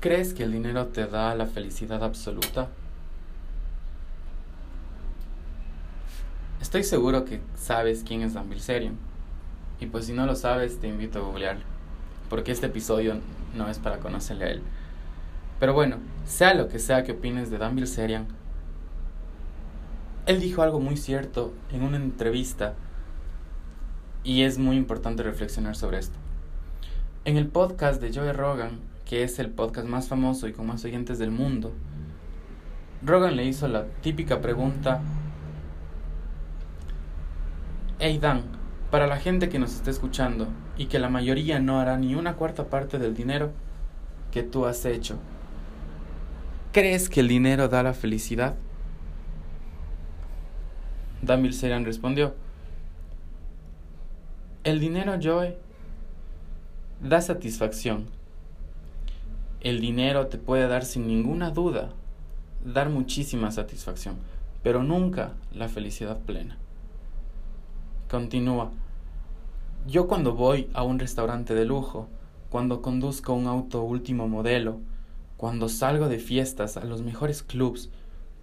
¿Crees que el dinero te da la felicidad absoluta? Estoy seguro que sabes quién es Dan Bilzerian. Y pues si no lo sabes, te invito a googlearlo. Porque este episodio no es para conocerle a él. Pero bueno, sea lo que sea que opines de Dan Bilzerian, él dijo algo muy cierto en una entrevista y es muy importante reflexionar sobre esto. En el podcast de Joe Rogan, que es el podcast más famoso y con más oyentes del mundo, Rogan le hizo la típica pregunta, Hey Dan, para la gente que nos está escuchando y que la mayoría no hará ni una cuarta parte del dinero que tú has hecho, ¿crees que el dinero da la felicidad? Dan Bilzerian respondió, el dinero, Joe, da satisfacción el dinero te puede dar sin ninguna duda, dar muchísima satisfacción, pero nunca la felicidad plena. Continúa. Yo cuando voy a un restaurante de lujo, cuando conduzco un auto último modelo, cuando salgo de fiestas a los mejores clubs,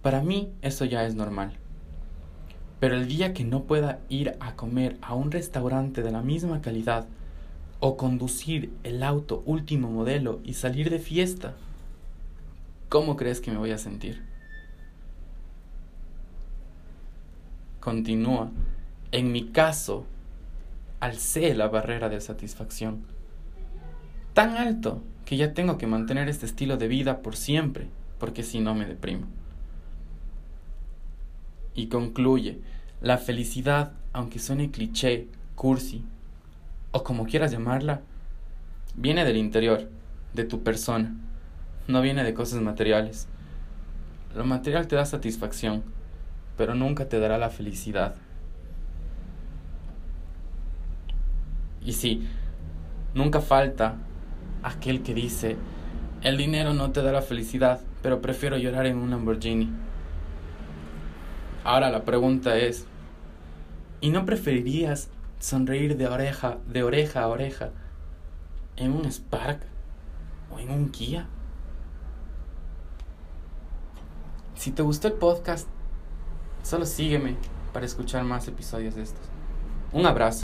para mí eso ya es normal. Pero el día que no pueda ir a comer a un restaurante de la misma calidad, o conducir el auto último modelo y salir de fiesta, ¿cómo crees que me voy a sentir? Continúa. En mi caso, alcé la barrera de satisfacción. Tan alto que ya tengo que mantener este estilo de vida por siempre, porque si no me deprimo. Y concluye, la felicidad, aunque suene cliché, cursi, o como quieras llamarla, viene del interior, de tu persona, no viene de cosas materiales. Lo material te da satisfacción, pero nunca te dará la felicidad. Y sí, nunca falta aquel que dice, el dinero no te da la felicidad, pero prefiero llorar en un Lamborghini. Ahora la pregunta es, ¿y no preferirías sonreír de oreja, de oreja a oreja en un Spark o en un Kia. Si te gustó el podcast, solo sígueme para escuchar más episodios de estos. Un abrazo.